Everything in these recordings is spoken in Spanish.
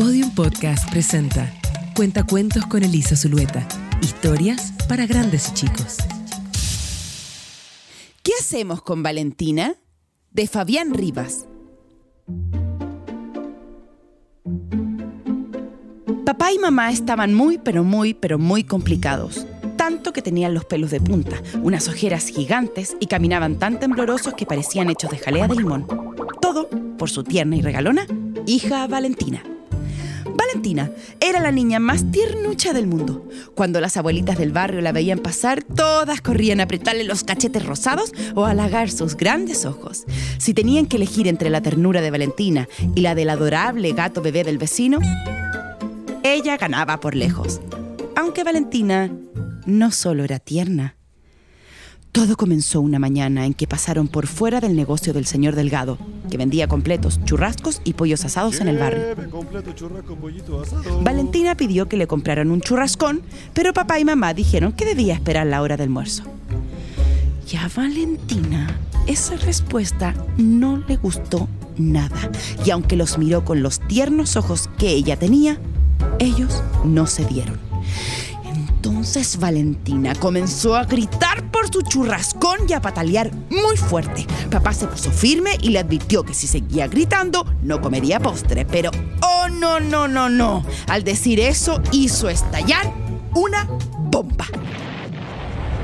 Podium Podcast presenta Cuentacuentos con Elisa Zulueta. Historias para grandes y chicos. ¿Qué hacemos con Valentina? De Fabián Rivas. Papá y mamá estaban muy, pero muy, pero muy complicados. Tanto que tenían los pelos de punta, unas ojeras gigantes y caminaban tan temblorosos que parecían hechos de jalea de limón. Todo por su tierna y regalona hija Valentina. Valentina era la niña más tiernucha del mundo. Cuando las abuelitas del barrio la veían pasar, todas corrían a apretarle los cachetes rosados o halagar sus grandes ojos. Si tenían que elegir entre la ternura de Valentina y la del adorable gato bebé del vecino, ella ganaba por lejos. Aunque Valentina no solo era tierna. Todo comenzó una mañana en que pasaron por fuera del negocio del señor Delgado, que vendía completos, churrascos y pollos asados en el barrio. Valentina pidió que le compraran un churrascón, pero papá y mamá dijeron que debía esperar la hora del almuerzo. Y a Valentina esa respuesta no le gustó nada, y aunque los miró con los tiernos ojos que ella tenía, ellos no se dieron. Entonces Valentina comenzó a gritar por su churrascón y a patalear muy fuerte. Papá se puso firme y le advirtió que si seguía gritando no comería postre. Pero, oh no, no, no, no. Al decir eso hizo estallar una bomba.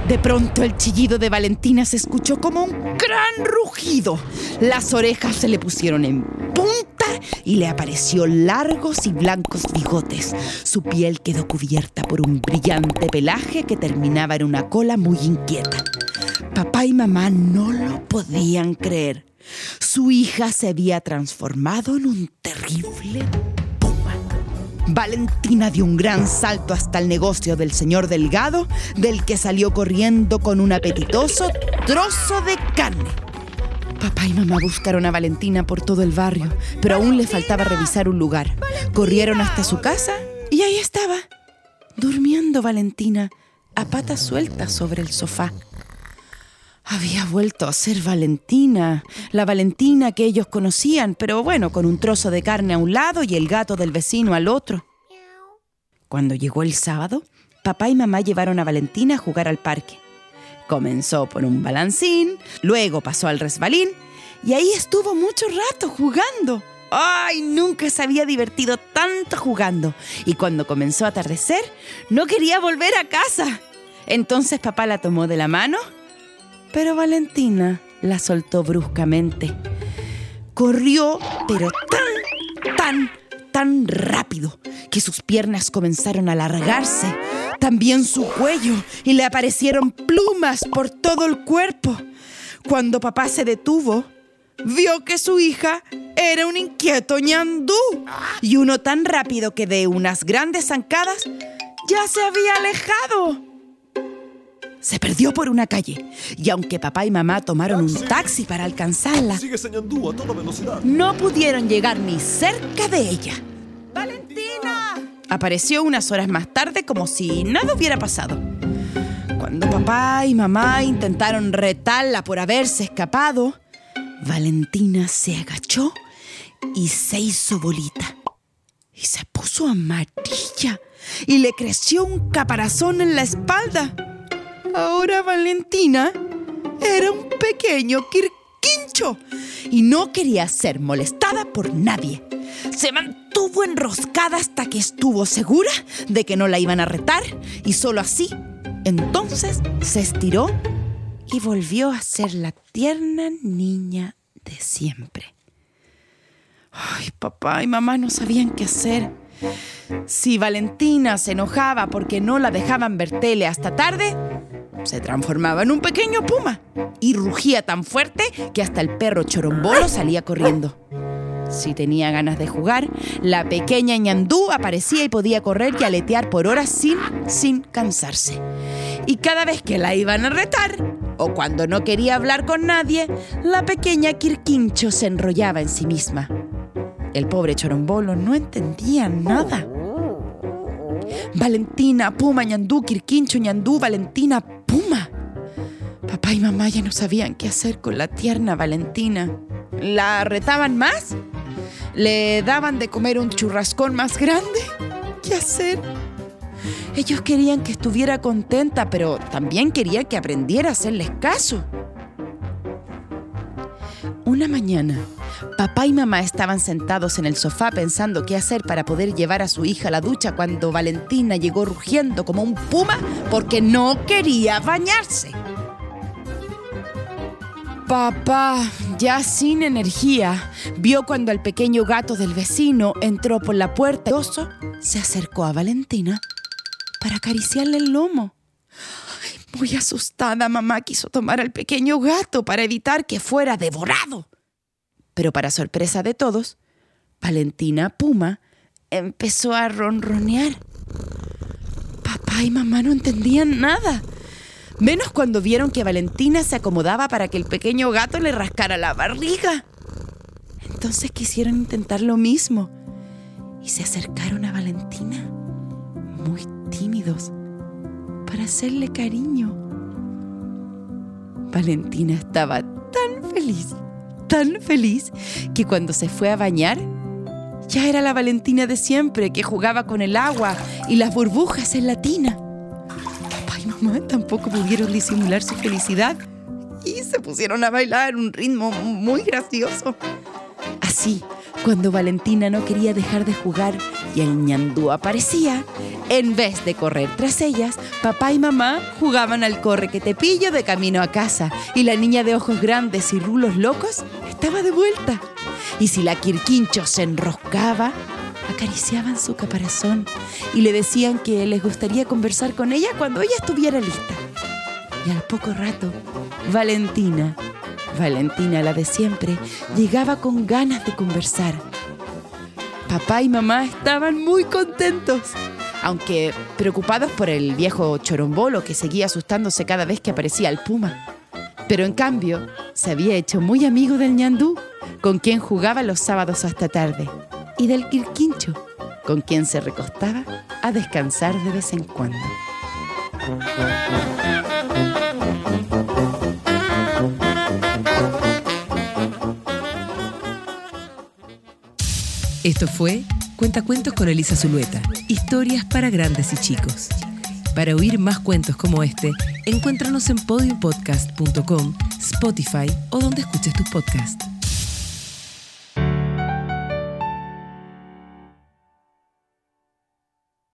De pronto el chillido de Valentina se escuchó como un gran rugido. Las orejas se le pusieron en punta y le apareció largos y blancos bigotes. Su piel quedó cubierta por un brillante pelaje que terminaba en una cola muy inquieta. Papá y mamá no lo podían creer. Su hija se había transformado en un terrible Valentina dio un gran salto hasta el negocio del señor Delgado, del que salió corriendo con un apetitoso trozo de carne. Papá y mamá buscaron a Valentina por todo el barrio, pero aún le faltaba revisar un lugar. Corrieron hasta su casa y ahí estaba, durmiendo Valentina, a patas sueltas sobre el sofá. Había vuelto a ser Valentina, la Valentina que ellos conocían, pero bueno, con un trozo de carne a un lado y el gato del vecino al otro. Cuando llegó el sábado, papá y mamá llevaron a Valentina a jugar al parque. Comenzó por un balancín, luego pasó al resbalín y ahí estuvo mucho rato jugando. ¡Ay! Nunca se había divertido tanto jugando. Y cuando comenzó a atardecer, no quería volver a casa. Entonces papá la tomó de la mano pero Valentina la soltó bruscamente. Corrió, pero tan, tan, tan rápido que sus piernas comenzaron a alargarse, también su cuello, y le aparecieron plumas por todo el cuerpo. Cuando papá se detuvo, vio que su hija era un inquieto ñandú y uno tan rápido que de unas grandes zancadas ya se había alejado. Se perdió por una calle y aunque papá y mamá tomaron un taxi para alcanzarla, no pudieron llegar ni cerca de ella. Apareció unas horas más tarde como si nada hubiera pasado. Cuando papá y mamá intentaron retarla por haberse escapado, Valentina se agachó y se hizo bolita. Y se puso amarilla y le creció un caparazón en la espalda. Ahora Valentina era un pequeño quirquincho y no quería ser molestada por nadie. Se mantuvo enroscada hasta que estuvo segura de que no la iban a retar y solo así, entonces se estiró y volvió a ser la tierna niña de siempre. Ay, papá y mamá no sabían qué hacer. Si Valentina se enojaba porque no la dejaban ver tele hasta tarde, se transformaba en un pequeño puma y rugía tan fuerte que hasta el perro chorombolo salía corriendo. Si tenía ganas de jugar, la pequeña ñandú aparecía y podía correr y aletear por horas sin, sin cansarse. Y cada vez que la iban a retar, o cuando no quería hablar con nadie, la pequeña Quirquincho se enrollaba en sí misma. El pobre chorombolo no entendía nada. Valentina, Puma, ñandú, Quirquincho, ñandú, Valentina, Puma. Papá y mamá ya no sabían qué hacer con la tierna Valentina. ¿La retaban más? Le daban de comer un churrascón más grande. ¿Qué hacer? Ellos querían que estuviera contenta, pero también querían que aprendiera a hacerles caso. Una mañana, papá y mamá estaban sentados en el sofá pensando qué hacer para poder llevar a su hija a la ducha cuando Valentina llegó rugiendo como un puma porque no quería bañarse. Papá, ya sin energía, vio cuando el pequeño gato del vecino entró por la puerta. Oso se acercó a Valentina para acariciarle el lomo. Muy asustada, mamá quiso tomar al pequeño gato para evitar que fuera devorado. Pero para sorpresa de todos, Valentina Puma empezó a ronronear. Papá y mamá no entendían nada. Menos cuando vieron que Valentina se acomodaba para que el pequeño gato le rascara la barriga. Entonces quisieron intentar lo mismo y se acercaron a Valentina, muy tímidos, para hacerle cariño. Valentina estaba tan feliz, tan feliz, que cuando se fue a bañar, ya era la Valentina de siempre que jugaba con el agua y las burbujas en la tina mamá tampoco pudieron disimular su felicidad y se pusieron a bailar un ritmo muy gracioso. Así, cuando Valentina no quería dejar de jugar y el ñandú aparecía, en vez de correr tras ellas, papá y mamá jugaban al corre que te pillo de camino a casa y la niña de ojos grandes y rulos locos estaba de vuelta. Y si la Quirquincho se enroscaba, acariciaban su caparazón y le decían que les gustaría conversar con ella cuando ella estuviera lista. Y al poco rato, Valentina, Valentina la de siempre, llegaba con ganas de conversar. Papá y mamá estaban muy contentos, aunque preocupados por el viejo chorombolo que seguía asustándose cada vez que aparecía el puma. Pero en cambio, se había hecho muy amigo del ñandú, con quien jugaba los sábados hasta tarde y del quirquincho, con quien se recostaba a descansar de vez en cuando. Esto fue Cuentacuentos con Elisa Zulueta. Historias para grandes y chicos. Para oír más cuentos como este, encuéntranos en podiumpodcast.com, Spotify o donde escuches tus podcasts.